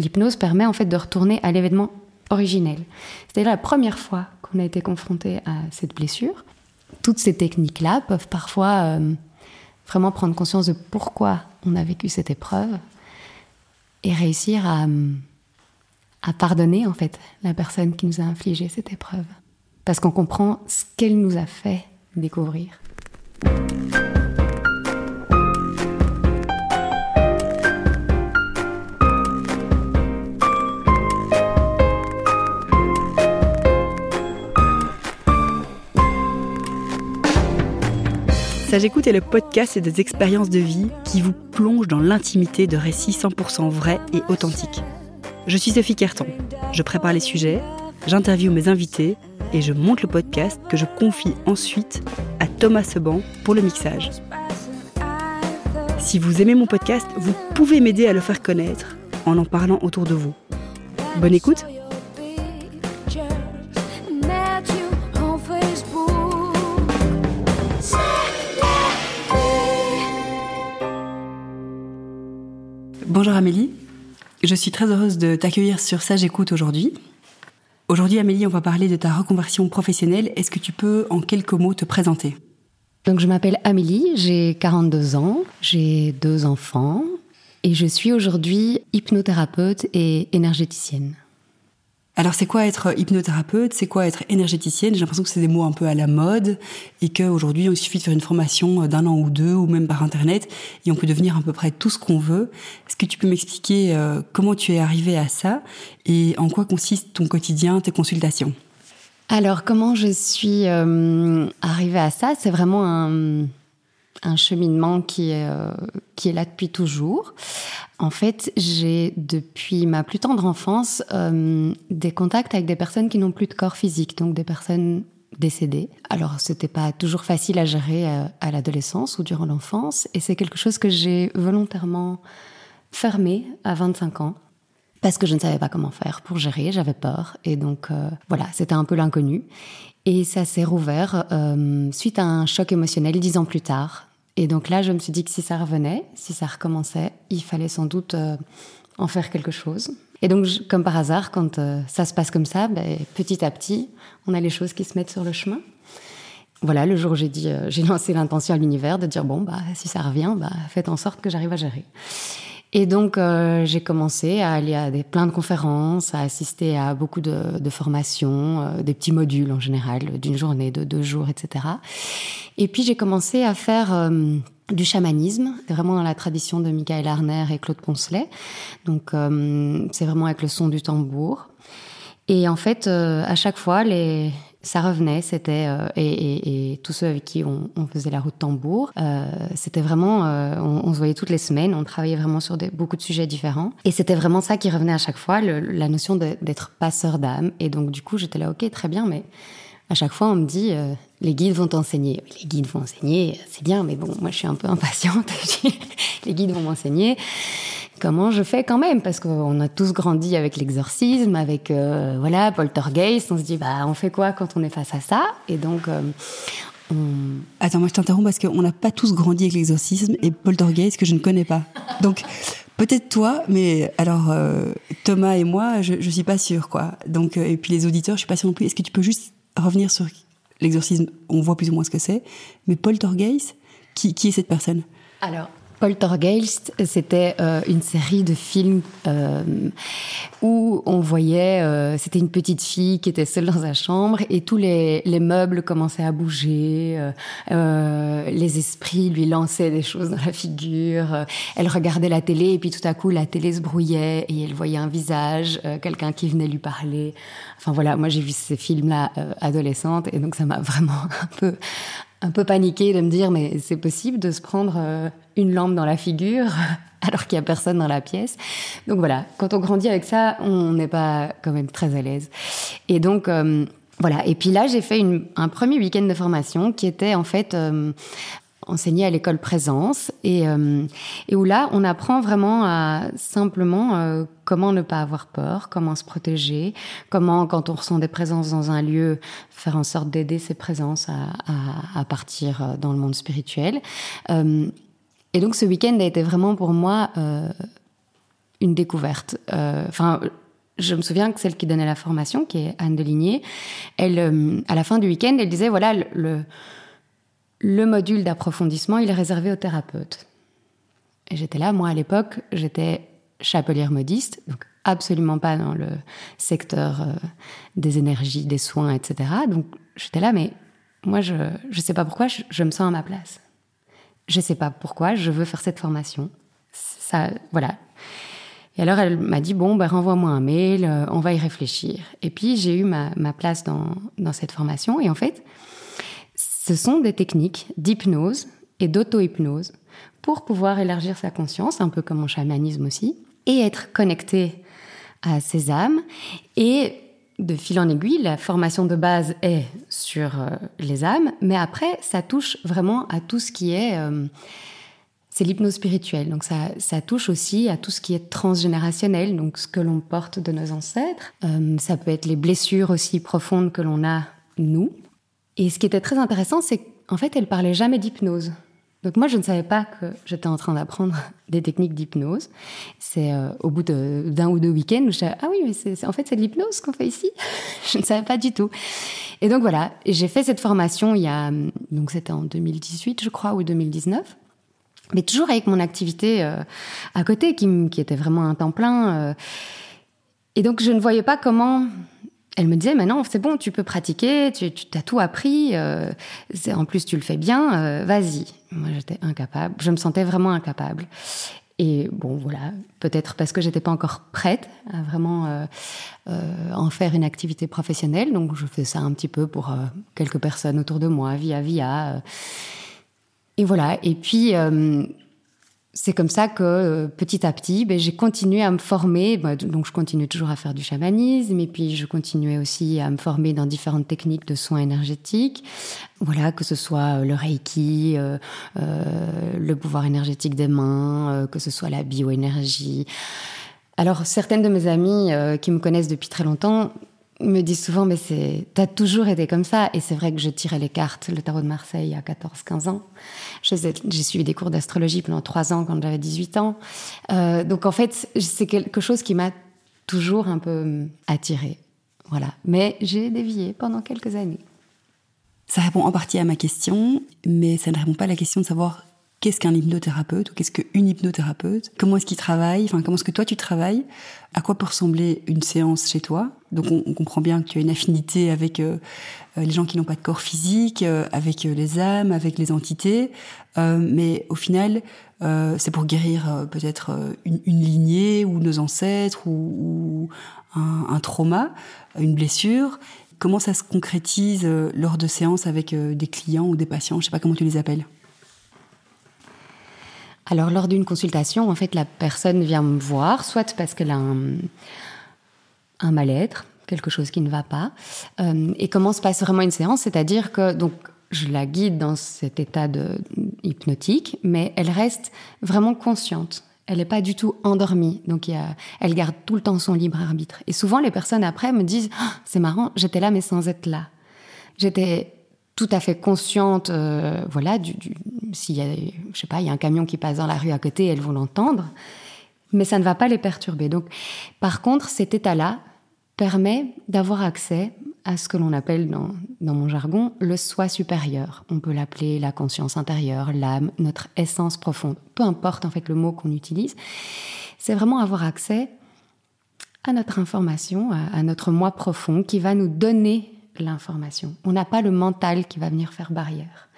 l'hypnose permet en fait de retourner à l'événement originel. C'était la première fois qu'on a été confronté à cette blessure. Toutes ces techniques-là peuvent parfois euh, vraiment prendre conscience de pourquoi on a vécu cette épreuve et réussir à, à pardonner en fait la personne qui nous a infligé cette épreuve. Parce qu'on comprend ce qu'elle nous a fait découvrir. Sage Écoute est le podcast et des expériences de vie qui vous plongent dans l'intimité de récits 100% vrais et authentiques. Je suis Sophie Carton. Je prépare les sujets, j'interviewe mes invités et je monte le podcast que je confie ensuite à Thomas Seban pour le mixage. Si vous aimez mon podcast, vous pouvez m'aider à le faire connaître en en parlant autour de vous. Bonne écoute Bonjour Amélie, je suis très heureuse de t'accueillir sur Sage Écoute aujourd'hui. Aujourd'hui Amélie, on va parler de ta reconversion professionnelle. Est-ce que tu peux en quelques mots te présenter? Donc je m'appelle Amélie, j'ai 42 ans, j'ai deux enfants et je suis aujourd'hui hypnothérapeute et énergéticienne. Alors c'est quoi être hypnothérapeute? C'est quoi être énergéticienne? J'ai l'impression que c'est des mots un peu à la mode et qu'aujourd'hui il suffit de faire une formation d'un an ou deux ou même par internet et on peut devenir à peu près tout ce qu'on veut. Est-ce que tu peux m'expliquer euh, comment tu es arrivée à ça et en quoi consiste ton quotidien, tes consultations? Alors comment je suis euh, arrivée à ça? C'est vraiment un un cheminement qui est, euh, qui est là depuis toujours. En fait, j'ai depuis ma plus tendre enfance euh, des contacts avec des personnes qui n'ont plus de corps physique, donc des personnes décédées. Alors, c'était pas toujours facile à gérer à, euh, à l'adolescence ou durant l'enfance, et c'est quelque chose que j'ai volontairement fermé à 25 ans parce que je ne savais pas comment faire pour gérer, j'avais peur, et donc voilà, c'était un peu l'inconnu. Et ça s'est rouvert suite à un choc émotionnel dix ans plus tard, et donc là, je me suis dit que si ça revenait, si ça recommençait, il fallait sans doute euh, en faire quelque chose. Et donc, comme par hasard, quand euh, ça se passe comme ça, ben, petit à petit, on a les choses qui se mettent sur le chemin. Voilà, le jour où j'ai dit, euh, j'ai lancé l'intention à l'univers de dire bon, bah, si ça revient, bah, faites en sorte que j'arrive à gérer. Et donc, euh, j'ai commencé à aller à des, plein de conférences, à assister à beaucoup de, de formations, euh, des petits modules en général, d'une journée, de deux jours, etc. Et puis, j'ai commencé à faire euh, du chamanisme, vraiment dans la tradition de Michael Arner et Claude Poncelet. Donc, c'est vraiment avec le son du tambour. Et en fait, à chaque fois, les, ça revenait, c'était euh, et, et, et, tous ceux avec qui on, on faisait la route tambour, euh, c'était vraiment, euh, on, on, se voyait toutes les semaines, on travaillait vraiment sur des, beaucoup de sujets différents, et c'était vraiment ça qui revenait à chaque fois, le, la notion d'être passeur d'âme. Et donc du coup, j'étais là, ok, très bien, mais à chaque fois, on me dit, euh, les guides vont t'enseigner. Les guides vont enseigner, c'est bien, mais bon, moi, je suis un peu impatiente. les guides vont m'enseigner comment je fais quand même? Parce qu'on a tous grandi avec l'exorcisme, avec euh, voilà poltergeist. On se dit bah on fait quoi quand on est face à ça? Et donc euh, on... Attends, moi je t'interromps parce qu'on n'a pas tous grandi avec l'exorcisme et poltergeist que je ne connais pas. Donc peut-être toi, mais alors euh, Thomas et moi, je, je suis pas sûre quoi. Donc et puis les auditeurs, je suis pas sûre non plus. Est-ce que tu peux juste revenir sur l'exorcisme On voit plus ou moins ce que c'est, mais poltergeist, qui, qui est cette personne? Alors, Poltergeist, c'était euh, une série de films euh, où on voyait, euh, c'était une petite fille qui était seule dans sa chambre et tous les, les meubles commençaient à bouger, euh, euh, les esprits lui lançaient des choses dans la figure, elle regardait la télé et puis tout à coup la télé se brouillait et elle voyait un visage, quelqu'un qui venait lui parler. Enfin voilà, moi j'ai vu ces films-là adolescente et donc ça m'a vraiment un peu un peu paniquée de me dire mais c'est possible de se prendre euh, une lampe dans la figure alors qu'il y a personne dans la pièce. Donc voilà, quand on grandit avec ça, on n'est pas quand même très à l'aise. Et donc euh, voilà. Et puis là, j'ai fait une, un premier week-end de formation qui était en fait euh, enseigné à l'école présence et, euh, et où là on apprend vraiment à simplement euh, comment ne pas avoir peur, comment se protéger, comment quand on ressent des présences dans un lieu faire en sorte d'aider ces présences à, à, partir euh, dans le monde spirituel. Et donc ce week-end a été vraiment pour moi une découverte. Enfin, je me souviens que celle qui donnait la formation, qui est Anne Deligné, elle, à la fin du week-end, elle disait voilà, le module d'approfondissement, il est réservé aux thérapeutes. Et j'étais là, moi à l'époque, j'étais chapelière modiste, donc absolument pas dans le secteur euh, des énergies, des soins, etc. Donc j'étais là, mais moi je ne sais pas pourquoi je, me sens à ma place. Je ne sais pas pourquoi je veux faire cette formation. Ça, voilà. Et alors elle m'a dit bon, ben, renvoie-moi un mail, euh, on va y réfléchir. Et puis j'ai eu ma, place dans cette formation. Et en fait, ce sont des techniques d'hypnose et d'auto-hypnose pour pouvoir élargir sa conscience, un peu comme en chamanisme aussi, et être connecté à ses âmes. Et de fil en aiguille, la formation de base est sur euh, les âmes, mais après, ça touche vraiment à tout ce qui est... Euh, c'est l'hypnose spirituelle, donc ça, touche aussi à tout ce qui est transgénérationnel, donc ce que l'on porte de nos ancêtres. Euh, ça peut être les blessures aussi profondes que l'on a, nous. Et ce qui était très intéressant, c'est qu'en fait, elle parlait jamais d'hypnose. Donc moi, je ne savais pas que j'étais en train d'apprendre des techniques d'hypnose. C'est euh, au bout d'un ou deux week-ends où je ah oui, mais c'est, en fait, c'est de l'hypnose qu'on fait ici. je ne savais pas du tout. Et donc voilà, j'ai fait cette formation il y a, donc c'était en 2018, je crois, ou 2019. Mais toujours avec mon activité euh, à côté, qui, qui, était vraiment un temps plein. Euh. et donc, je ne voyais pas comment elle me disait, mais non, c'est bon, tu peux pratiquer, tu, as tout appris, euh, en plus tu le fais bien, euh, vas-y. Moi, j'étais incapable, je me sentais vraiment incapable. Et bon, voilà, peut-être parce que j'étais pas encore prête à vraiment euh, en faire une activité professionnelle, donc je fais ça un petit peu pour quelques personnes autour de moi, via via. et voilà. Et puis c'est comme ça que euh, petit à petit, ben, j'ai continué à me former. Donc, je continue toujours à faire du chamanisme, et puis je continuais aussi à me former dans différentes techniques de soins énergétiques. Voilà, que ce soit euh, le reiki, euh, le pouvoir énergétique des mains, que ce soit la bioénergie. Alors, certaines de mes amies qui me connaissent depuis très longtemps me disent souvent, mais c'est, t'as toujours été comme ça. Et c'est vrai que je tirais les cartes, le tarot de Marseille, à 14, 15 ans. J'ai suivi des cours d'astrologie pendant 3 ans quand j'avais 18 ans. Euh, donc en fait, c'est quelque chose qui m'a toujours un peu hum, attirée. Voilà. Mais j'ai dévié pendant quelques années. Ça répond en partie à ma question, mais ça ne répond pas à la question de savoir qu'est-ce qu'un hypnothérapeute ou qu'est-ce qu'une hypnothérapeute, comment est-ce qu'il travaille, enfin comment est-ce que toi tu travailles, à quoi peut ressembler une séance chez toi. Donc on, comprend bien que tu as une affinité avec euh, euh, les gens qui n'ont pas de corps physique, euh, avec les âmes, avec les entités, mais au final c'est pour guérir peut-être une, lignée ou nos ancêtres ou, un, un, trauma, une blessure. Comment ça se concrétise lors de séances avec des clients ou des patients? Je sais pas comment tu les appelles. Alors, lors d'une consultation, en fait, la personne vient me voir, soit parce qu'elle a un, mal-être, quelque chose qui ne va pas. Euh, et comment se passe vraiment une séance? C'est-à-dire que donc je la guide dans cet état de hypnotique, mais elle reste vraiment consciente. Elle n'est pas du tout endormie, donc elle garde tout le temps son libre arbitre. Et souvent, les personnes après me disent ah, "C'est marrant, j'étais là mais sans être là. J'étais tout à fait consciente, euh, voilà, du, s'il y a, je sais pas, il y a un camion qui passe dans la rue à côté, elles vont l'entendre, mais ça ne va pas les perturber. Donc, par contre, cet état-là permet d'avoir accès à ce que l'on appelle dans, dans mon jargon le soi supérieur. On peut l'appeler la conscience intérieure, l'âme, notre essence profonde. Peu importe en fait le mot qu'on utilise, c'est vraiment avoir accès à notre information, à, à notre moi profond qui va nous donner l'information. On n'a pas le mental qui va venir faire barrière.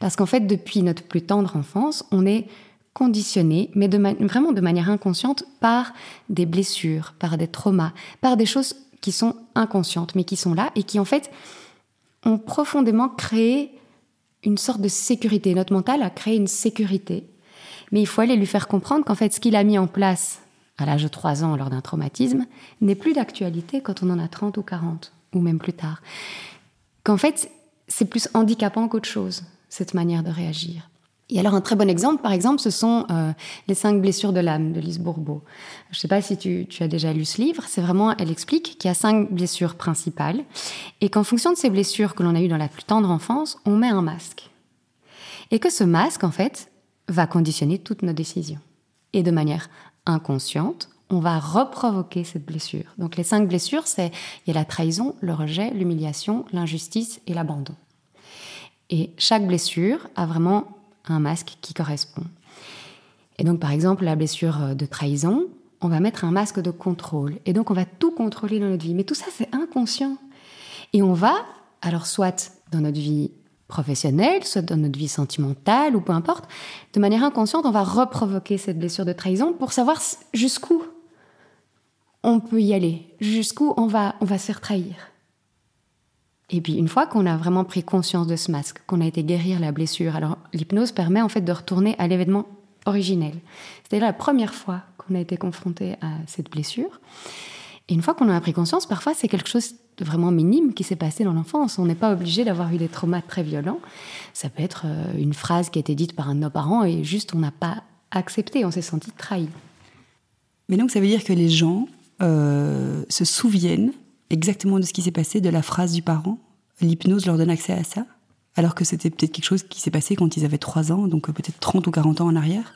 Parce qu'en fait, depuis notre plus tendre enfance, on est conditionné, mais de vraiment de manière inconsciente, par des blessures, par des traumas, par des choses qui sont inconscientes, mais qui sont là et qui en fait ont profondément créé une sorte de sécurité. Notre mental a créé une sécurité. Mais il faut aller lui faire comprendre qu'en fait, ce qu'il a mis en place à l'âge de 3 ans lors d'un traumatisme n'est plus d'actualité quand on en a 30 ou 40 ou même plus tard. Qu'en fait, c'est plus handicapant qu'autre chose, cette manière de réagir. Et alors un très bon exemple, par exemple, ce sont euh, les cinq blessures de l'âme de Lise Bourbeau. Je ne sais pas si tu, tu, as déjà lu ce livre. C'est vraiment, elle explique qu'il y a cinq blessures principales et qu'en fonction de ces blessures que l'on a eues dans la plus tendre enfance, on met un masque. Et que ce masque, en fait, va conditionner toutes nos décisions. Et de manière inconsciente, on va reprovoquer cette blessure. Donc les cinq blessures, c'est il y a la trahison, le rejet, l'humiliation, l'injustice et l'abandon. Et chaque blessure a vraiment un masque qui correspond. Et donc par exemple la blessure de trahison, on va mettre un masque de contrôle. Et donc on va tout contrôler dans notre vie. Mais tout ça c'est inconscient. Et on va, alors soit dans notre vie professionnelle, soit dans notre vie sentimentale ou peu importe, de manière inconsciente, on va reprovoquer cette blessure de trahison pour savoir jusqu'où on peut y aller, jusqu'où on va, on va se faire trahir. Et puis une fois qu'on a vraiment pris conscience de ce masque, qu'on a été guérir la blessure, alors l'hypnose permet en fait de retourner à l'événement originel. C'était la première fois qu'on a été confronté à cette blessure. Et une fois qu'on en a pris conscience, parfois c'est quelque chose de vraiment minime qui s'est passé dans l'enfance. On n'est pas obligé d'avoir eu des traumas très violents. Ça peut être euh, une phrase qui a été dite par un de nos parents et juste on n'a pas accepté, on s'est senti trahi. Mais donc ça veut dire que les gens euh, se souviennent exactement de ce qui s'est passé, de la phrase du parent. L'hypnose leur donne accès à ça, alors que c'était peut-être quelque chose qui s'est passé quand ils avaient 3 ans, donc peut-être 30 ou 40 ans en arrière.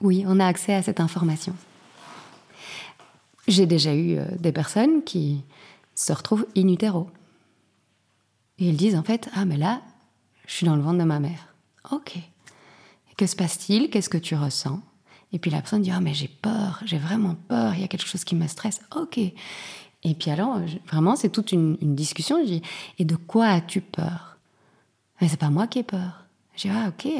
Oui, on a accès à cette information. J'ai déjà eu euh, des personnes qui se retrouvent in utero. Et ils disent en fait, ah mais là, je suis dans le ventre de ma mère. Ok. Que se passe-t-il? Qu'est-ce que tu ressens? Et puis la personne dit, ah mais j'ai peur, j'ai vraiment peur, il y a quelque chose qui me stresse. Ok. Et puis alors, vraiment, c'est toute une, discussion. Je dis, et de quoi as-tu peur? Mais c'est pas moi qui ai peur. Je dis, ah ok,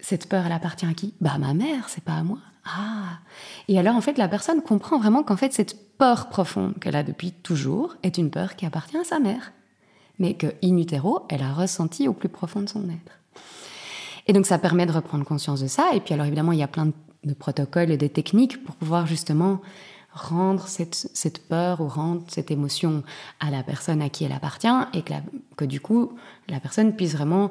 cette peur, elle appartient à qui? Bah à ma mère, c'est pas à moi. Ah Et alors, en fait, la personne comprend vraiment qu'en fait, cette peur profonde qu'elle a depuis toujours est une peur qui appartient à sa mère. Mais que, in utero, elle a ressenti au plus profond de son être. Et donc, ça permet de reprendre conscience de ça. Et puis, alors, évidemment, il y a plein de de protocoles et des techniques pour pouvoir justement rendre cette, peur ou rendre cette émotion à la personne à qui elle appartient et que, du coup la personne puisse vraiment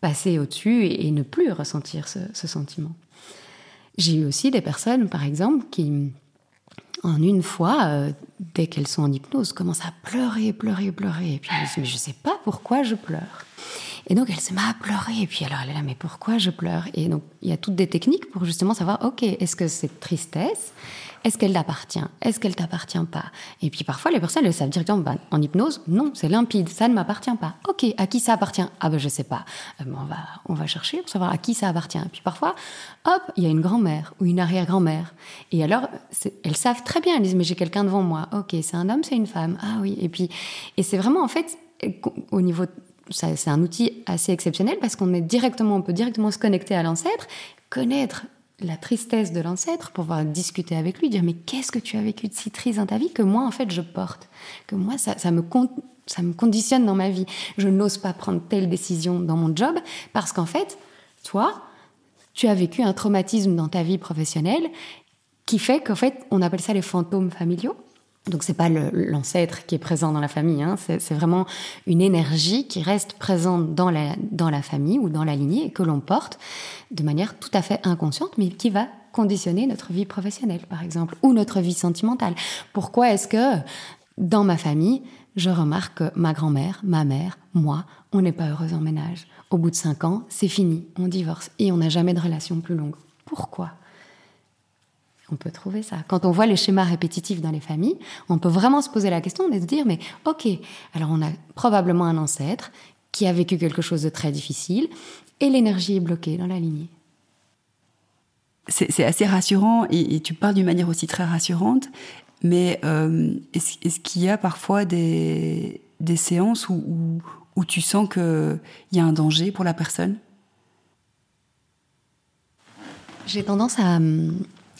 passer au-dessus et, ne plus ressentir ce, sentiment. J'ai eu aussi des personnes, par exemple, qui, en une fois, euh, dès qu'elles sont en hypnose, commencent à pleurer, pleurer, pleurer. Et puis elles disent, mais je ne sais pas pourquoi je pleure. Et donc elle se met à pleurer. Et puis alors elle est là, mais pourquoi je pleure? Et donc il y a toutes des techniques pour justement savoir, ok, est-ce que cette tristesse, est-ce qu'elle t'appartient? Est-ce qu'elle t'appartient pas? Et puis parfois les personnes elles savent directement, ben, en hypnose, non, c'est limpide, ça ne m'appartient pas. Ok, à qui ça appartient? Ah ben je sais pas. Euh, on va on va chercher pour savoir à qui ça appartient. Et puis parfois, hop, il y a une grand-mère ou une arrière-grand-mère. Et alors elles savent très bien. Elles disent mais j'ai quelqu'un devant moi. Ok, c'est un homme, c'est une femme. Ah oui. Et puis et c'est vraiment en fait au niveau c'est un outil assez exceptionnel parce qu'on peut directement se connecter à l'ancêtre, connaître la tristesse de l'ancêtre, pouvoir discuter avec lui, dire mais qu'est-ce que tu as vécu de si triste dans ta vie que moi en fait je porte, que moi ça me ça me conditionne dans ma vie. Je n'ose pas prendre telle décision dans mon job parce qu'en fait, toi, tu as vécu un traumatisme dans ta vie professionnelle qui fait qu'en fait, on appelle ça les fantômes familiaux. Donc c'est pas l'ancêtre qui est présent dans la famille, hein. c'est vraiment une énergie qui reste présente dans la, dans la famille ou dans la lignée et que l'on porte de manière tout à fait inconsciente, mais qui va conditionner notre vie professionnelle, par exemple, ou notre vie sentimentale. Pourquoi est-ce que dans ma famille, je remarque que ma grand-mère, ma mère, moi, on n'est pas heureuse en ménage? Au bout de cinq ans, c'est fini, on divorce et on n'a jamais de relation plus longue. Pourquoi? On peut trouver ça. Quand on voit les schémas répétitifs dans les familles, on peut vraiment se poser la question et se dire, mais ok, alors on a probablement un ancêtre qui a vécu quelque chose de très difficile et l'énergie est bloquée dans la lignée. C'est assez rassurant et, tu parles d'une manière aussi très rassurante, mais euh, est-ce qu'il y a parfois des, séances où, où tu sens qu'il y a un danger pour la personne? J'ai tendance à,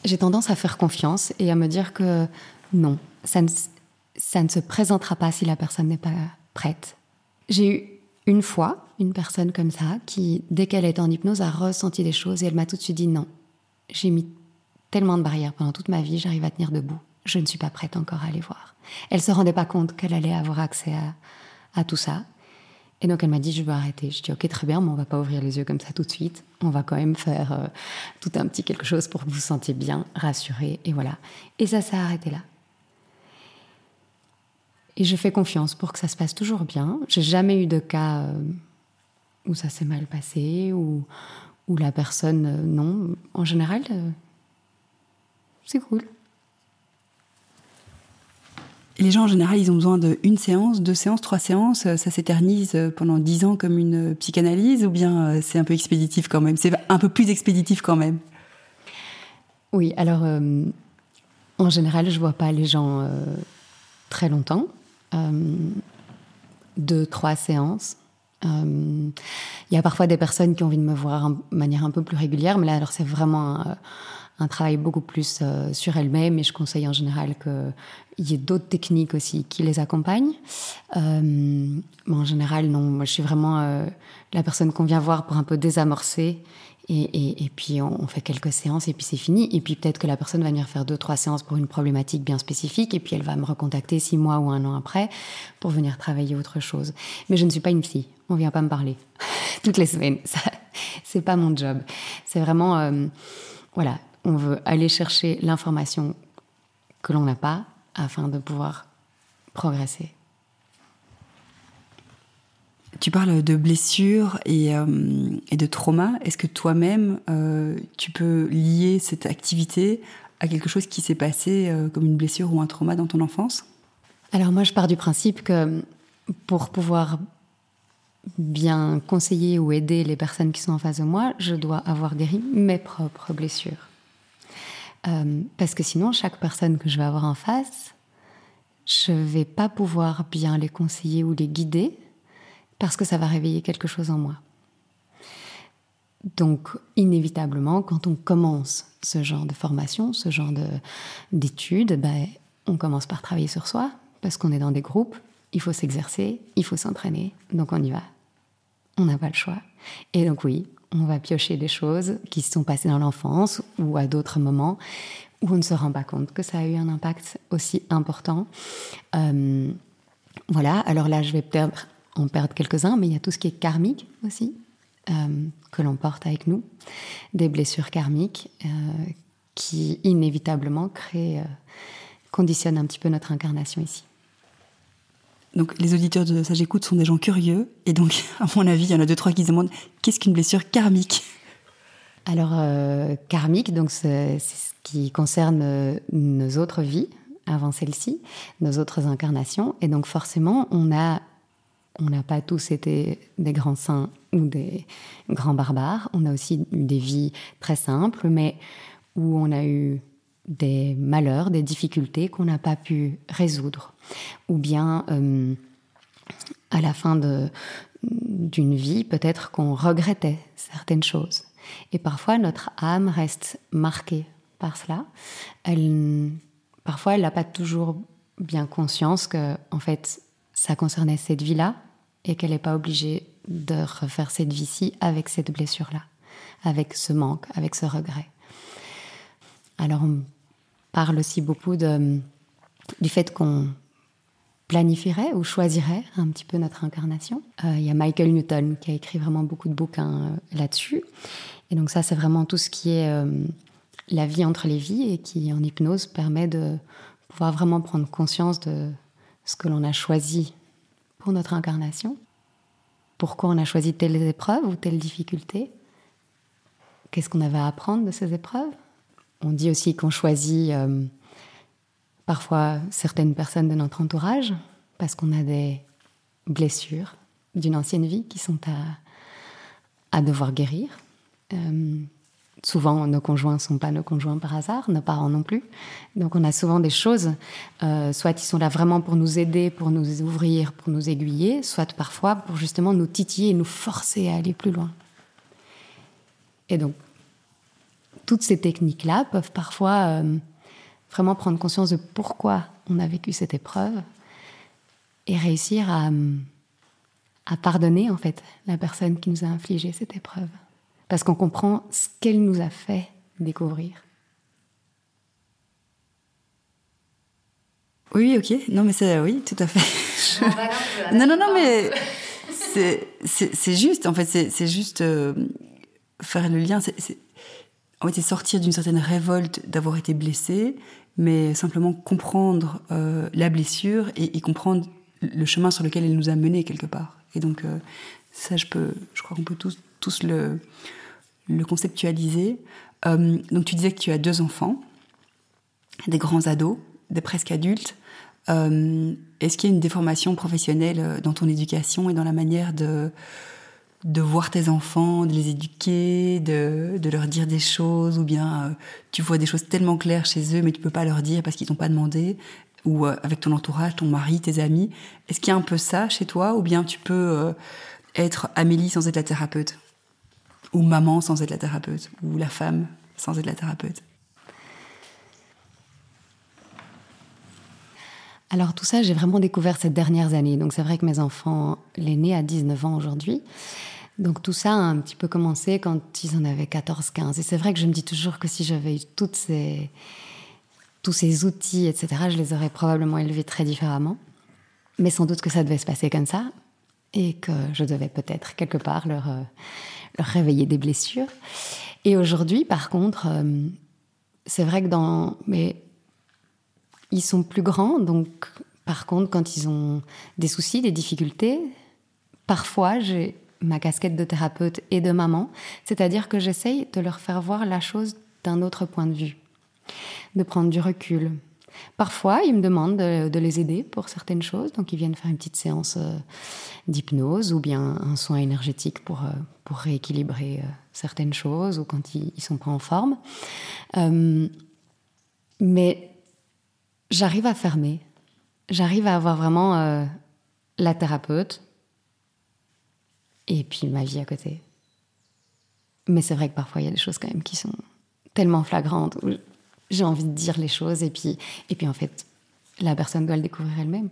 j'ai tendance à faire confiance et à me dire que non, ça ne, ça ne se présentera pas si la personne n'est pas prête. J'ai eu une fois une personne comme ça qui, dès qu'elle est en hypnose, a ressenti des choses et elle m'a tout de suite dit non. J'ai mis tellement de barrières pendant toute ma vie, j'arrive à tenir debout. Je ne suis pas prête encore à aller voir. Elle se rendait pas compte qu'elle allait avoir accès à, à tout ça. Et donc elle m'a dit je veux arrêter. Je dis ok très bien, mais on va pas ouvrir les yeux comme ça tout de suite. On va quand même faire euh, tout un petit quelque chose pour que vous vous sentiez bien, rassuré et voilà. Et ça s'est arrêté là. Et je fais confiance pour que ça se passe toujours bien. J'ai jamais eu de cas euh, où ça s'est mal passé ou où la personne euh, non. En général, c'est cool. Les gens en général, ils ont besoin d'une séance, deux séances, trois séances. Ça s'éternise pendant dix ans comme une psychanalyse ou bien euh, c'est un peu expéditif quand même? C'est un peu plus expéditif quand même? Oui, alors euh, en général, je vois pas les gens euh, très longtemps. deux, trois séances. Il y a parfois des personnes qui ont envie de me voir de manière un peu plus régulière, mais là, alors c'est vraiment un travail beaucoup plus euh, sur elle-même et je conseille en général qu'il y ait d'autres techniques aussi qui les accompagnent. Euh, mais en général, non, moi je suis vraiment euh, la personne qu'on vient voir pour un peu désamorcer et, et, puis on, fait quelques séances et puis c'est fini. Et puis peut-être que la personne va venir faire deux, trois séances pour une problématique bien spécifique et puis elle va me recontacter six mois ou un an après pour venir travailler autre chose. Mais je ne suis pas une fille, on vient pas me parler toutes les semaines. C'est pas mon job. C'est vraiment, voilà, on veut aller chercher l'information que l'on n'a pas afin de pouvoir progresser. Tu parles de blessures et, euh, de trauma. Est-ce que toi-même, euh, tu peux lier cette activité à quelque chose qui s'est passé euh, comme une blessure ou un trauma dans ton enfance? Alors moi, je pars du principe que pour pouvoir bien conseiller ou aider les personnes qui sont en face de moi, je dois avoir guéri mes propres blessures. Euh, parce que sinon, chaque personne que je vais avoir en face, je ne vais pas pouvoir bien les conseiller ou les guider parce que ça va réveiller quelque chose en moi. Donc, inévitablement, quand on commence ce genre de formation, ce genre d'études, ben, on commence par travailler sur soi parce qu'on est dans des groupes, il faut s'exercer, il faut s'entraîner, donc on y va. On n'a pas le choix. Et donc oui, on va piocher des choses qui se sont passées dans l'enfance ou à d'autres moments où on ne se rend pas compte que ça a eu un impact aussi important. Euh, voilà, alors là, je vais peut-être en perdre quelques-uns, mais il y a tout ce qui est karmique aussi, euh, que l'on porte avec nous, des blessures karmiques euh, qui inévitablement créent, conditionnent un petit peu notre incarnation ici. Donc les auditeurs de Sage Écoute sont des gens curieux, et donc à mon avis, il y en a deux trois qui se demandent qu'est-ce qu'une blessure karmique? Alors euh, karmique, donc c'est ce qui concerne euh, nos autres vies avant celle-ci, nos autres incarnations, et donc forcément on a on n'a pas tous été des grands saints ou des grands barbares. On a aussi eu des vies très simples, mais où on a eu des malheurs, des difficultés qu'on n'a pas pu résoudre. Ou bien, euh, à la fin d'une vie, peut-être qu'on regrettait certaines choses. Et parfois, notre âme reste marquée par cela. Elle, parfois, elle n'a pas toujours bien conscience que, en fait, ça concernait cette vie-là et qu'elle n'est pas obligée de refaire cette vie-ci avec cette blessure-là, avec ce manque, avec ce regret. Alors, parle aussi beaucoup de, du fait qu'on planifierait ou choisirait un petit peu notre incarnation. Euh, il y a Michael Newton qui a écrit vraiment beaucoup de bouquins euh, là-dessus. Et donc ça, c'est vraiment tout ce qui est euh, la vie entre les vies et qui, en hypnose, permet de pouvoir vraiment prendre conscience de ce que l'on a choisi pour notre incarnation. Pourquoi on a choisi telle épreuve ou telle difficulté Qu'est-ce qu'on avait à apprendre de ces épreuves? On dit aussi qu'on choisit euh, parfois certaines personnes de notre entourage parce qu'on a des blessures d'une ancienne vie qui sont à, devoir guérir. Euh, souvent, nos conjoints ne sont pas nos conjoints par hasard, nos parents non plus. Donc, on a souvent des choses, euh, soit ils sont là vraiment pour nous aider, pour nous ouvrir, pour nous aiguiller, soit parfois pour justement nous titiller et nous forcer à aller plus loin. Et donc, toutes ces techniques-là peuvent parfois euh, vraiment prendre conscience de pourquoi on a vécu cette épreuve et réussir à, à pardonner en fait la personne qui nous a infligé cette épreuve. Parce qu'on comprend ce qu'elle nous a fait découvrir. Oui, ok. Non, mais c'est oui, tout à fait. non, non, non, mais c'est juste. En fait, c'est juste euh, faire le lien. C'est en fait, sortir d'une certaine révolte d'avoir été blessé, mais simplement comprendre euh, la blessure et, comprendre le chemin sur lequel elle nous a menés quelque part. Et donc, euh, ça, je, peux, je crois qu'on peut tous, tous le, le conceptualiser. Euh, donc, tu disais que tu as deux enfants. des grands ados, des presque adultes. Est-ce qu'il y a une déformation professionnelle dans ton éducation et dans la manière de, de voir tes enfants, de les éduquer, de, de leur dire des choses, ou bien euh, tu vois des choses tellement claires chez eux, mais tu peux pas leur dire parce qu'ils t'ont pas demandé, ou avec ton entourage, ton mari, tes amis. Est-ce qu'il y a un peu ça chez toi, ou bien tu peux être Amélie sans être la thérapeute, ou maman sans être la thérapeute, ou la femme sans être la thérapeute? Alors tout ça, j'ai vraiment découvert ces dernières années. Donc c'est vrai que mes enfants, l'aîné a 19 ans aujourd'hui. Donc tout ça a un petit peu commencé quand ils en avaient 14-15. Et c'est vrai que je me dis toujours que si j'avais eu toutes ces, tous ces outils, etc., je les aurais probablement élevés très différemment. Mais sans doute que ça devait se passer comme ça et que je devais peut-être quelque part leur, euh, leur réveiller des blessures. Et aujourd'hui, par contre, euh, c'est vrai que dans... Mais ils sont plus grands, donc par contre, quand ils ont des soucis, des difficultés, parfois j'ai ma casquette de thérapeute et de maman, c'est-à-dire que j'essaye de leur faire voir la chose d'un autre point de vue, de prendre du recul. Parfois, ils me demandent de, les aider pour certaines choses, donc ils viennent faire une petite séance euh, d'hypnose ou bien un soin énergétique pour, euh, pour rééquilibrer euh, certaines choses ou quand ils, ils sont pas en forme. mais j'arrive à fermer. J'arrive à avoir vraiment la thérapeute et puis ma vie à côté. Mais c'est vrai que parfois il y a des choses quand même qui sont tellement flagrantes où j'ai envie de dire les choses et puis, et puis en fait, la personne doit le découvrir elle-même.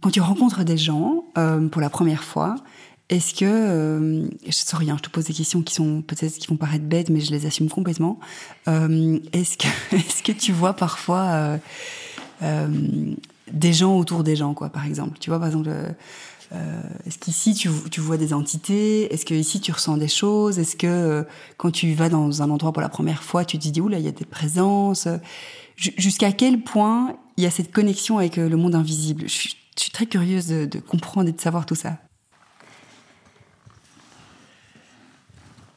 Quand tu rencontres des gens euh, pour la première fois, est-ce que, euh, je sais rien, je te pose des questions qui sont peut-être qui vont paraître bêtes, mais je les assume complètement. Euh, est-ce que, est-ce que tu vois parfois euh, des gens autour des gens, quoi, par exemple? Tu vois, par exemple, euh, est-ce qu'ici tu, vois des entités? Est-ce que ici tu ressens des choses? Est-ce que quand tu vas dans un endroit pour la première fois, tu te dis oula, il y a des présences? Jusqu'à quel point il y a cette connexion avec le monde invisible? Je suis, très curieuse de, de comprendre et de savoir tout ça.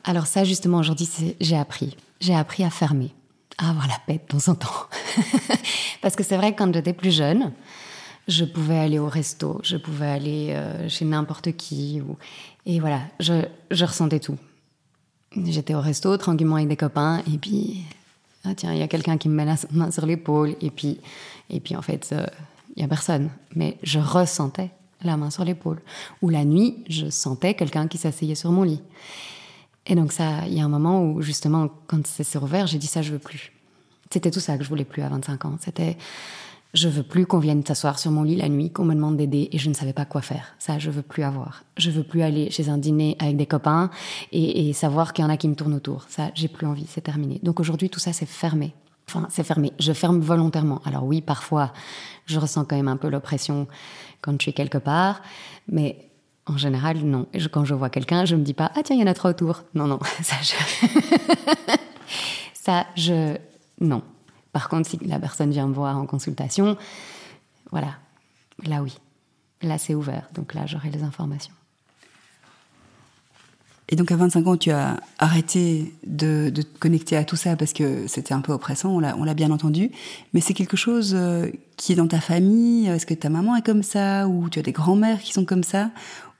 Alors ça, justement, aujourd'hui, j'ai appris. J'ai appris à fermer, à avoir la paix de temps en temps. Parce que c'est vrai que quand j'étais plus jeune, je pouvais aller au resto, je pouvais aller euh, chez n'importe qui. Et voilà, je, ressentais tout. J'étais au resto tranquillement avec des copains, et puis, ah tiens, il y a quelqu'un qui me met la main sur l'épaule, et puis, et puis en fait, euh, il n'y a personne. Mais je ressentais la main sur l'épaule. Ou la nuit, je sentais quelqu'un qui s'asseyait sur mon lit. Et donc ça, il y a un moment où justement, quand c'est ouvert, j'ai dit ça, je veux plus. C'était tout ça que je voulais plus à 25 ans. C'était, je veux plus qu'on vienne s'asseoir sur mon lit la nuit, qu'on me demande d'aider et je ne savais pas quoi faire. Ça, je veux plus avoir. Je veux plus aller chez un dîner avec des copains et, savoir qu'il y en a qui me tournent autour. Ça, j'ai plus envie. C'est terminé. Donc aujourd'hui, tout ça, c'est fermé. Enfin, c'est fermé. Je ferme volontairement. Alors oui, parfois, je ressens quand même un peu l'oppression quand je suis quelque part, mais en général, non. quand je vois quelqu'un, je me dis pas, ah tiens, il y en a trois autour. Non, non, ça, je... ça, je... Non. Par contre, si la personne vient me voir en consultation, voilà, là oui. Là, c'est ouvert. Donc là, j'aurai les informations. Et donc à 25 ans, tu as arrêté de, te connecter à tout ça parce que c'était un peu oppressant, on l'a bien entendu. Mais c'est quelque chose euh, qui est dans ta famille Est-ce que ta maman est comme ça Ou tu as des grands-mères qui sont comme ça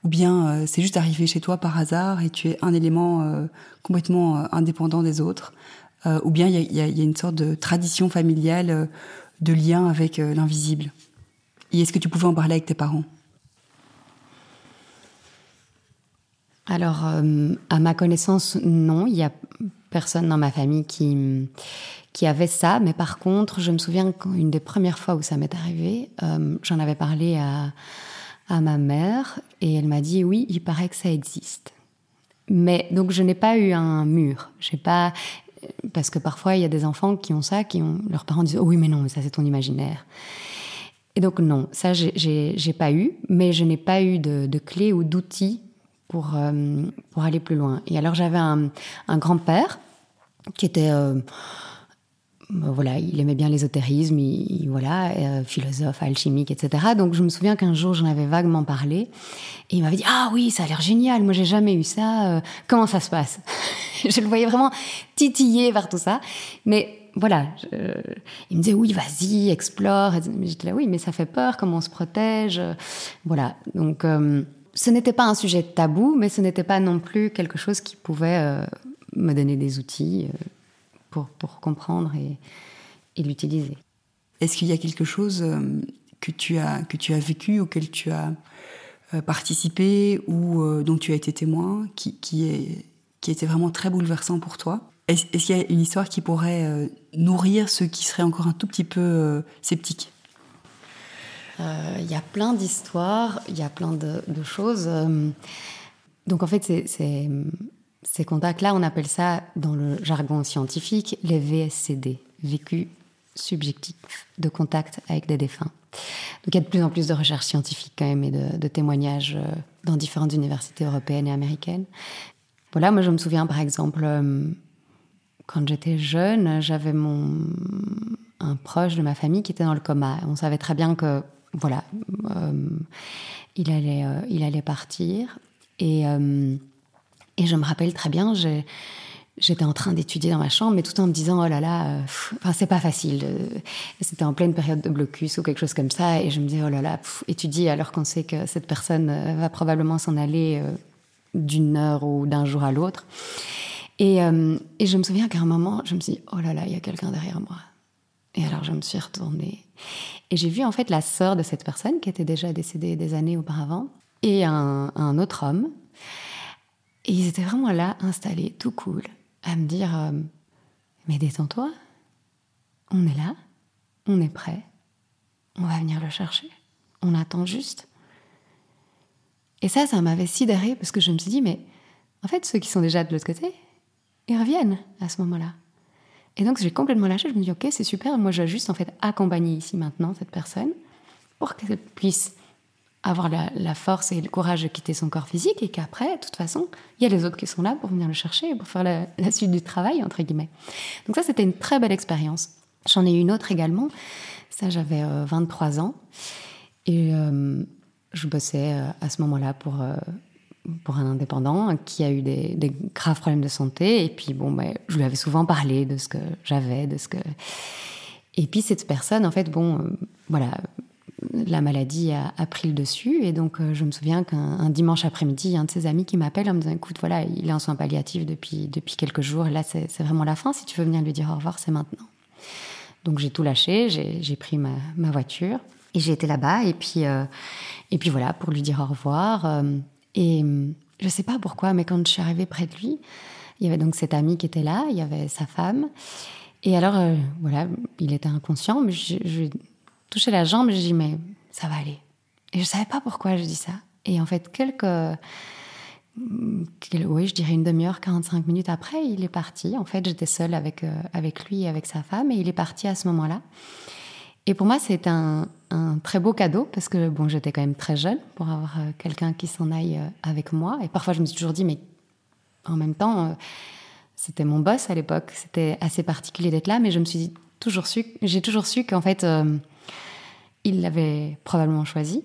ou bien euh, c'est juste arrivé chez toi par hasard et tu es un élément euh, complètement euh, indépendant des autres, ou bien il y a, une sorte de tradition familiale de lien avec l'invisible. Et est-ce que tu pouvais en parler avec tes parents? Alors, à ma connaissance, non, il y a personne dans ma famille qui qui avait ça, mais par contre, je me souviens qu'une des premières fois où ça m'est arrivé, j'en avais parlé à à ma mère et elle m'a dit oui, il paraît que ça existe. Mais donc je n'ai pas eu un mur. J'ai pas parce que parfois il y a des enfants qui ont ça, qui ont leurs parents disent oh oui mais non mais ça c'est ton imaginaire. Et donc non, ça j'ai pas eu, mais je n'ai pas eu de, de clé ou d'outils pour euh, pour aller plus loin. Et alors j'avais un, un grand père qui était euh, voilà, il aimait bien l'ésotérisme, voilà, euh, philosophe, alchimique, etc. Donc je me souviens qu'un jour j'en avais vaguement parlé et il m'avait dit ah oui ça a l'air génial, moi j'ai jamais eu ça, euh, comment ça se passe Je le voyais vraiment titiller vers tout ça, mais voilà, il me disait oui, vas-y, explore. J'étais là, oui, mais ça fait peur, comment on se protège. Voilà, donc euh, ce n'était pas un sujet tabou, mais ce n'était pas non plus quelque chose qui pouvait me donner des outils pour, pour, comprendre et, et l'utiliser. Est-ce qu'il y a quelque chose que tu as, que tu as vécu, auquel tu as participé ou dont tu as été témoin, qui, qui, est, qui a été vraiment très bouleversant pour toi? Est-ce qu'il y a une histoire qui pourrait euh, nourrir ceux qui seraient encore un tout petit peu euh, sceptiques euh, Il y a plein d'histoires, il y a plein de, choses. Donc en fait, ces contacts-là, on appelle ça dans le jargon scientifique les VSCD, vécu subjectif de contact avec des défunts. Donc il y a de plus en plus de recherches scientifiques quand même et de, témoignages dans différentes universités européennes et américaines. Voilà, moi je me souviens par exemple quand j'étais jeune, j'avais mon un proche de ma famille qui était dans le coma. On savait très bien que voilà, euh, il allait euh, il allait partir et euh, et je me rappelle très bien, J'étais en train d'étudier dans ma chambre, mais tout en me disant oh là là, enfin c'est pas facile. C'était en pleine période de blocus ou quelque chose comme ça, et je me disais oh là là, étudier alors qu'on sait que cette personne va probablement s'en aller d'une heure ou d'un jour à l'autre. Euh, et, je me souviens qu'à un moment, je me suis dit, oh là là, il y a quelqu'un derrière moi. Et alors, je me suis retournée. Et j'ai vu en fait la sœur de cette personne qui était déjà décédée des années auparavant et un, autre homme. Et ils étaient vraiment là, installés, tout cool, à me dire euh, Mais détends-toi, on est là, on est prêt, on va venir le chercher, on attend juste. Et ça, ça m'avait sidéré parce que je me suis dit Mais en fait, ceux qui sont déjà de l'autre côté, ils reviennent à ce moment-là. Et donc j'ai complètement lâché, je me dis ok c'est super, moi je vais juste en fait accompagner ici maintenant cette personne pour qu'elle puisse avoir la, force et le courage de quitter son corps physique et qu'après, de toute façon, il y a les autres qui sont là pour venir le chercher, pour faire la, suite du travail, entre guillemets. Donc ça, c'était une très belle expérience. J'en ai eu une autre également. Ça, j'avais 23 euh, ans. Et euh, je bossais euh, à ce moment-là pour pour un indépendant qui a eu des, graves problèmes de santé. Et puis, bon, ben, je lui avais souvent parlé de ce que j'avais, de ce que. Et puis, cette personne, en fait, bon, euh, voilà, la maladie a, pris le dessus. Et donc, euh, je me souviens qu'un dimanche après-midi, un de ses amis qui m'appelle en me disant Écoute, voilà, il est en soins palliatifs depuis, depuis quelques jours. là, c'est vraiment la fin. Si tu veux venir lui dire au revoir, c'est maintenant. Donc, j'ai tout lâché. J'ai pris ma, ma, voiture. Et j'ai été là-bas. Et puis, euh, et puis voilà, pour lui dire au revoir. Et hum, je ne sais pas pourquoi, mais quand je suis arrivée près de lui, il y avait donc cet ami qui était là, il y avait sa femme. Et alors, euh, voilà, il était inconscient, mais je touché la jambe, je dis mais ça va aller. Et je ne savais pas pourquoi je dis ça. Et en fait, quelques, oui, je dirais une demi-heure, 45 minutes après, il est parti. En fait, j'étais seule avec, euh, avec lui et avec sa femme, et il est parti à ce moment-là. Et pour moi, c'est un, très beau cadeau parce que bon, j'étais quand même très jeune pour avoir euh, quelqu'un qui s'en aille euh, avec moi. Et parfois, je me suis toujours dit, mais en même temps, c'était mon boss à l'époque. C'était assez particulier d'être là, mais je me suis toujours su, j'ai toujours su qu'en fait, il l'avait probablement choisi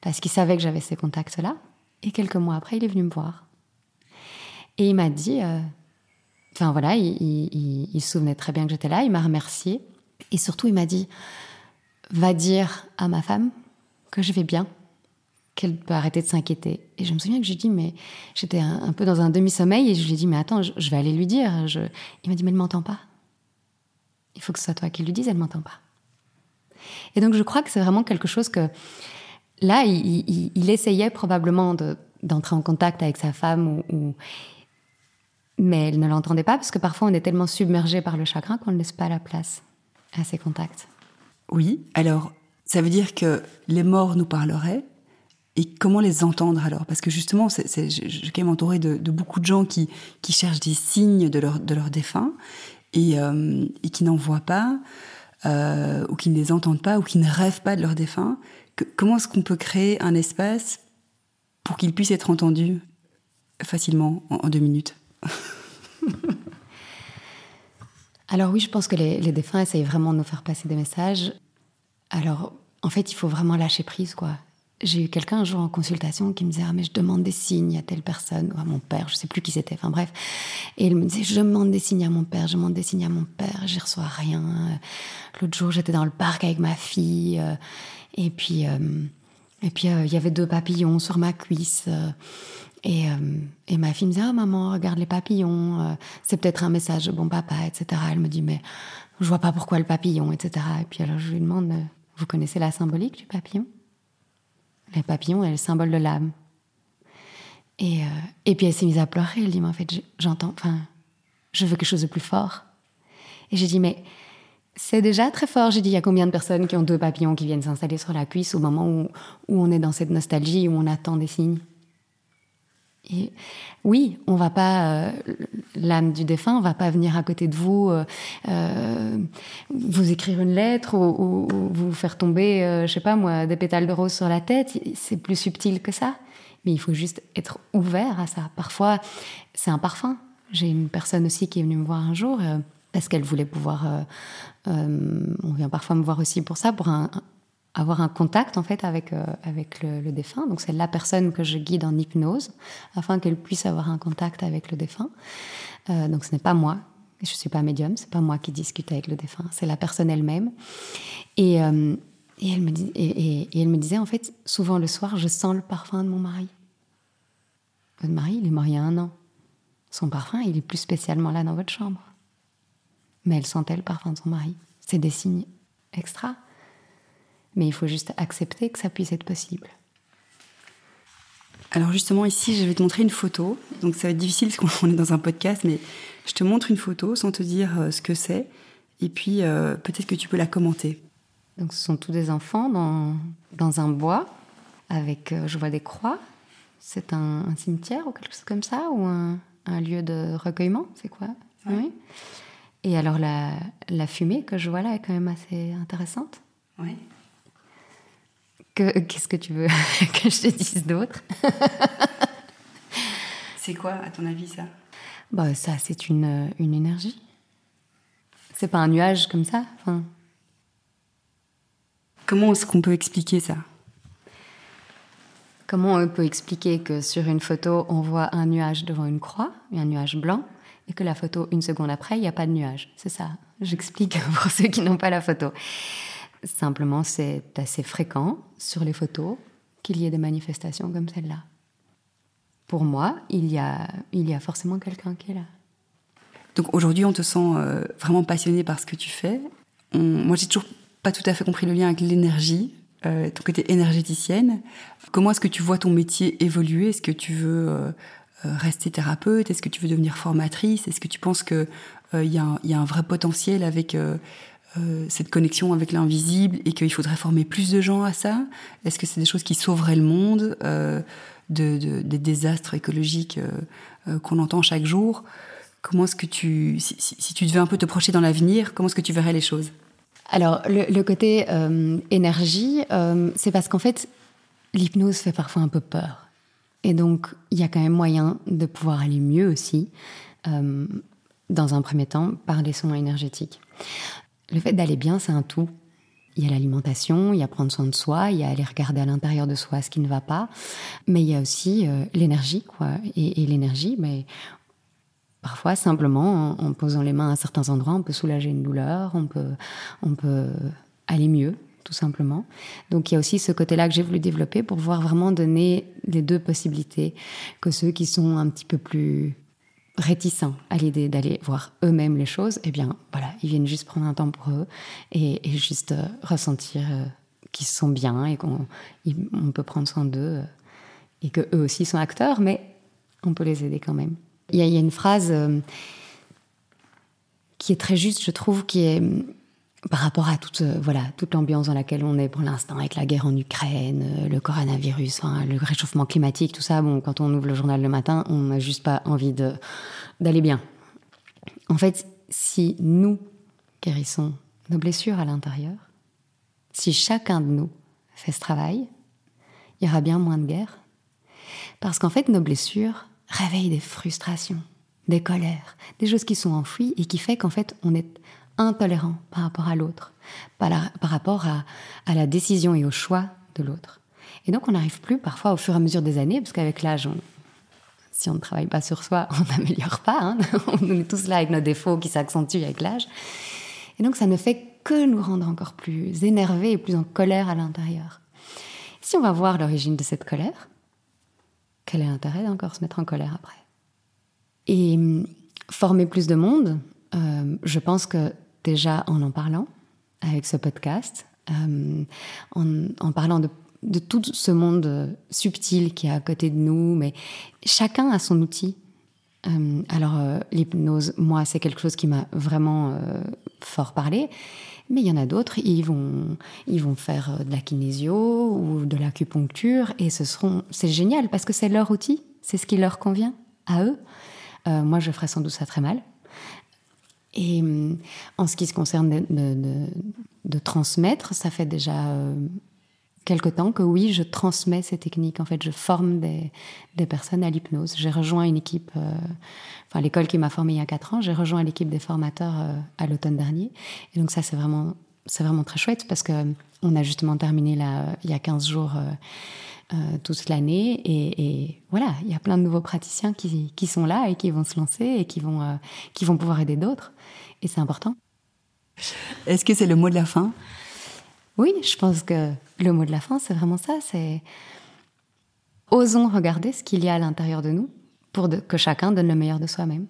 parce qu'il savait que j'avais ces contacts-là. Et quelques mois après, il est venu me voir. Et il m'a dit, enfin voilà, il, se souvenait très bien que j'étais là. Il m'a remercié. Et surtout, il m'a dit, va dire à ma femme que je vais bien, qu'elle peut arrêter de s'inquiéter. Et je me souviens que j'ai dit, mais j'étais un, peu dans un demi-sommeil et je lui ai dit, mais attends, je, vais aller lui dire. Il m'a dit, mais elle m'entend pas. Il faut que ce soit toi qui lui dise, elle m'entend pas. Et donc je crois que c'est vraiment quelque chose que là, il, essayait probablement d'entrer en contact avec sa femme, ou, mais elle ne l'entendait pas parce que parfois on est tellement submergé par le chagrin qu'on ne laisse pas la place à ses contacts. Oui, alors ça veut dire que les morts nous parleraient. Et comment les entendre alors? Parce que justement, je suis quand même entourée de, beaucoup de gens qui, cherchent des signes de leurs de leur défunts euh, et, qui n'en voient pas, euh, ou qui ne les entendent pas, ou qui ne rêvent pas de leurs défunts. comment est-ce qu'on peut créer un espace pour qu'ils puissent être entendus facilement en, deux minutes? Alors oui, je pense que les, les, défunts essayent vraiment de nous faire passer des messages. Alors, en fait, il faut vraiment lâcher prise, quoi. J'ai eu quelqu'un un jour en consultation qui me disait ah, mais je demande des signes à telle personne ou à mon père, je sais plus qui c'était. Enfin bref, et il me disait je demande des signes à mon père, je demande des signes à mon père, j'y reçois rien. L'autre jour j'étais dans le parc avec ma fille euh, et puis euh, et puis euh, il y avait deux papillons sur ma cuisse. Et, et, ma fille me disait, ah maman, regarde les papillons, c'est peut-être un message de bon papa, etc. Elle me dit, mais je vois pas pourquoi le papillon, etc. Et puis alors je lui demande, vous connaissez la symbolique du papillon? Les papillons est le symbole de l'âme. Et, euh, et puis elle s'est mise à pleurer. Elle dit, mais en fait, j'entends, enfin, je veux quelque chose de plus fort. Et j'ai dit, mais c'est déjà très fort. J'ai dit, il y a combien de personnes qui ont deux papillons qui viennent s'installer sur la cuisse au moment où, où on est dans cette nostalgie, où on attend des signes? Et oui, on va pas, euh, l'âme du défunt, va pas venir à côté de vous, euh, euh vous écrire une lettre ou, ou, vous faire tomber, euh, je sais pas moi, des pétales de rose sur la tête. C'est plus subtil que ça. Mais il faut juste être ouvert à ça. Parfois, c'est un parfum. J'ai une personne aussi qui est venue me voir un jour parce qu'elle voulait pouvoir. on vient parfois me voir aussi pour ça, pour un, avoir un contact en fait avec, euh, avec le, défunt. Donc c'est la personne que je guide en hypnose afin qu'elle puisse avoir un contact avec le défunt. Euh, donc ce n'est pas moi, je suis pas médium, c'est pas moi qui discute avec le défunt, c'est la personne elle-même. Et, euh, et, elle me et, et, elle me disait en fait souvent le soir je sens le parfum de mon mari. Votre mari il est mort il y a un an. Son parfum il est plus spécialement là dans votre chambre. Mais elle sentait le parfum de son mari. C'est des signes extra. Mais il faut juste accepter que ça puisse être possible. Alors justement, ici, je vais te montrer une photo. Donc ça va être difficile parce qu'on est dans un podcast, mais je te montre une photo sans te dire euh, ce que c'est. Et puis euh, peut-être que tu peux la commenter. Donc ce sont tous des enfants dans, dans un bois avec, euh, je vois des croix. C'est un, cimetière ou quelque chose comme ça Ou un, un lieu de recueillement C'est quoi? Oui. Et alors la, la fumée que je vois là est quand même assez intéressante. Oui. Qu'est-ce que tu veux que je te dise d'autre? C'est quoi, à ton avis, ça? Bah, Ça, c'est une, une énergie. C'est pas un nuage comme ça. Enfin... Comment est-ce qu'on peut expliquer ça? Comment on peut expliquer que sur une photo, on voit un nuage devant une croix, un nuage blanc, et que la photo, une seconde après, il n'y a pas de nuage? C'est ça. J'explique pour ceux qui n'ont pas la photo. Simplement, c'est assez fréquent sur les photos qu'il y ait des manifestations comme celle-là. Pour moi, il y a, il y a forcément quelqu'un qui est là. Donc aujourd'hui, on te sent euh, vraiment passionné par ce que tu fais. On, moi, j'ai toujours pas tout à fait compris le lien avec l'énergie, euh, ton côté énergéticienne. Comment est-ce que tu vois ton métier évoluer? Est-ce que tu veux euh, rester thérapeute? Est-ce que tu veux devenir formatrice? Est-ce que tu penses qu'il y, y, a un vrai potentiel avec euh, cette connexion avec l'invisible et qu'il faudrait former plus de gens à ça? Est-ce que c'est des choses qui sauveraient le monde euh, de, des désastres écologiques euh, qu'on entend chaque jour? Comment est-ce que tu, si, tu devais un peu te projeter dans l'avenir, comment est-ce que tu verrais les choses? Alors, le, côté énergie, c'est parce qu'en fait, l'hypnose fait parfois un peu peur. Et donc, il y a quand même moyen de pouvoir aller mieux aussi, dans un premier temps, par les soins énergétiques. Le fait d'aller bien, c'est un tout. Il y a l'alimentation, il y a prendre soin de soi, il y a aller regarder à l'intérieur de soi ce qui ne va pas, mais il y a aussi euh, l'énergie, quoi. Et, l'énergie, mais parfois simplement en, posant les mains à certains endroits, on peut soulager une douleur, on peut, on peut aller mieux, tout simplement. Donc il y a aussi ce côté-là que j'ai voulu développer pour pouvoir vraiment donner les deux possibilités, que ceux qui sont un petit peu plus réticents à l'idée d'aller voir eux-mêmes les choses, eh bien, voilà, ils viennent juste prendre un temps pour eux et, juste euh, ressentir euh, qu'ils sont bien et qu'on on peut prendre soin d'eux euh, et que eux aussi sont acteurs, mais on peut les aider quand même. Il y a une phrase qui est très juste, je trouve, qui est par rapport à toute, euh, voilà, toute l'ambiance dans laquelle on est pour l'instant, avec la guerre en Ukraine, euh, le coronavirus, le réchauffement climatique, tout ça, bon, quand on ouvre le journal le matin, on n'a juste pas envie d'aller bien. En fait, si nous guérissons nos blessures à l'intérieur, si chacun de nous fait ce travail, il y aura bien moins de guerre. Parce qu'en fait, nos blessures réveillent des frustrations, des colères, des choses qui sont enfouies et qui fait qu'en fait, on est intolérant par rapport à l'autre, par, rapport à, à, la décision et au choix de l'autre. Et donc, on n'arrive plus parfois au fur et à mesure des années, parce qu'avec l'âge, si on ne travaille pas sur soi, on n'améliore pas. Hein. on est tous là avec nos défauts qui s'accentuent avec l'âge. Et donc, ça ne fait que nous rendre encore plus énervés et plus en colère à l'intérieur. Si on va voir l'origine de cette colère, quel est l'intérêt d'encore se mettre en colère après? Et hum, former plus de monde, euh, je pense que déjà en en parlant avec ce podcast, euh, en, parlant de, tout ce monde subtil qui est à côté de nous, mais chacun a son outil. Euh, alors l'hypnose, moi, c'est quelque chose qui m'a vraiment fort parlé. Mais il y en a d'autres, ils vont, ils vont faire de la kinésio ou de l'acupuncture et ce seront, c'est génial parce que c'est leur outil, c'est ce qui leur convient à eux. moi, je ferais sans doute ça très mal. Et euh, en ce qui se concerne de, transmettre, ça fait déjà euh, quelque temps que oui, je transmets ces techniques. En fait, je forme des, personnes à l'hypnose. J'ai rejoint une équipe, euh, enfin l'école qui m'a formée il y a quatre ans, j'ai rejoint l'équipe des formateurs à l'automne dernier. Et donc ça, c'est vraiment, c'est vraiment très chouette parce que on a justement terminé là, il y a 15 jours toute l'année. Et, voilà, il y a plein de nouveaux praticiens qui, qui, sont là et qui vont se lancer et qui vont, euh, qui vont pouvoir aider d'autres. Et c'est important. Est-ce que c'est le mot de la fin? Oui, je pense que le mot de la fin, c'est vraiment ça. C'est osons regarder ce qu'il y a à l'intérieur de nous pour que chacun donne le meilleur de soi-même.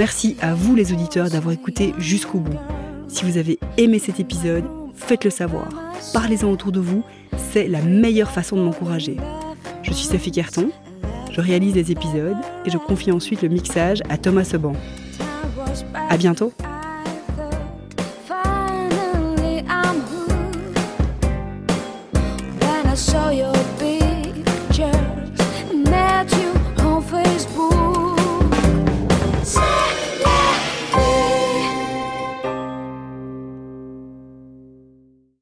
Merci à vous les auditeurs d'avoir écouté jusqu'au bout. Si vous avez aimé cet épisode, faites-le savoir. Parlez-en autour de vous, c'est la meilleure façon de m'encourager. Je suis Sophie Carton, je réalise des épisodes et je confie ensuite le mixage à Thomas Seban. À bientôt!